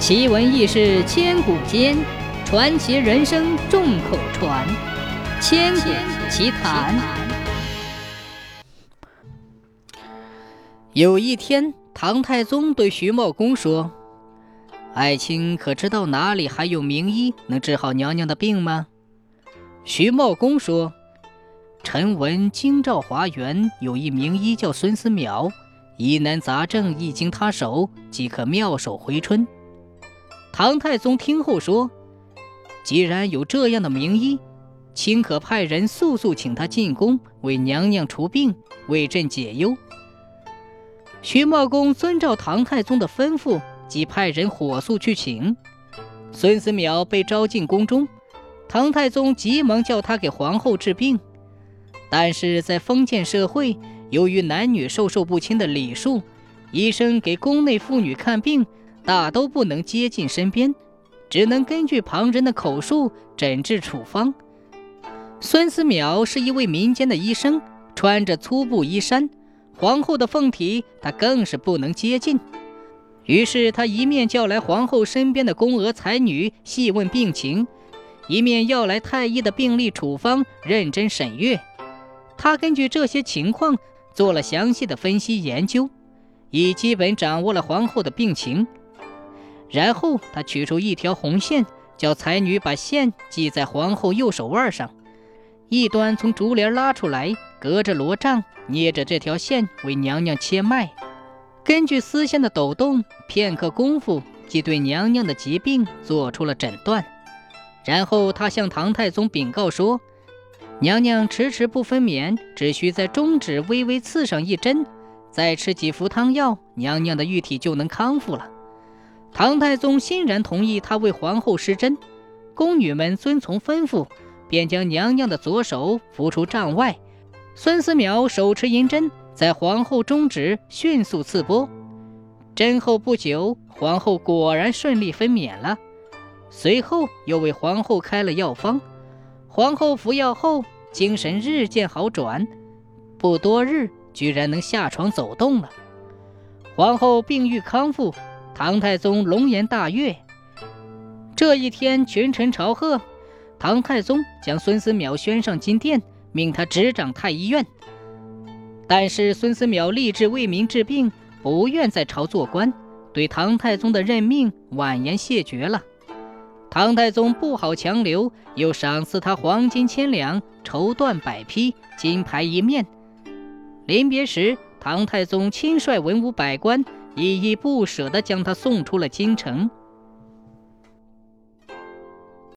奇闻异事千古间，传奇人生众口传。千古奇谈。有一天，唐太宗对徐茂公说：“爱卿可知道哪里还有名医能治好娘娘的病吗？”徐茂公说：“臣闻京兆华园有一名医叫孙思邈，疑难杂症一经他手，即可妙手回春。”唐太宗听后说：“既然有这样的名医，卿可派人速速请他进宫，为娘娘除病，为朕解忧。”徐茂公遵照唐太宗的吩咐，即派人火速去请孙思邈。被招进宫中，唐太宗急忙叫他给皇后治病。但是在封建社会，由于男女授受不亲的礼数，医生给宫内妇女看病。大都不能接近身边，只能根据旁人的口述诊治处方。孙思邈是一位民间的医生，穿着粗布衣衫，皇后的凤体他更是不能接近。于是他一面叫来皇后身边的宫娥才女细问病情，一面要来太医的病历处方认真审阅。他根据这些情况做了详细的分析研究，已基本掌握了皇后的病情。然后他取出一条红线，叫才女把线系在皇后右手腕上，一端从竹帘拉出来，隔着罗帐捏着这条线为娘娘切脉。根据丝线的抖动，片刻功夫即对娘娘的疾病做出了诊断。然后他向唐太宗禀告说：“娘娘迟迟不分娩，只需在中指微微刺上一针，再吃几服汤药，娘娘的玉体就能康复了。”唐太宗欣然同意他为皇后施针，宫女们遵从吩咐，便将娘娘的左手扶出帐外。孙思邈手持银针，在皇后中指迅速刺拨。针后不久，皇后果然顺利分娩了。随后又为皇后开了药方，皇后服药后精神日渐好转，不多日居然能下床走动了。皇后病愈康复。唐太宗龙颜大悦。这一天，群臣朝贺，唐太宗将孙思邈宣上金殿，命他执掌太医院。但是孙思邈立志为民治病，不愿在朝做官，对唐太宗的任命婉言谢绝了。唐太宗不好强留，又赏赐他黄金千两、绸缎百匹、金牌一面。临别时，唐太宗亲率文武百官。依依不舍地将他送出了京城。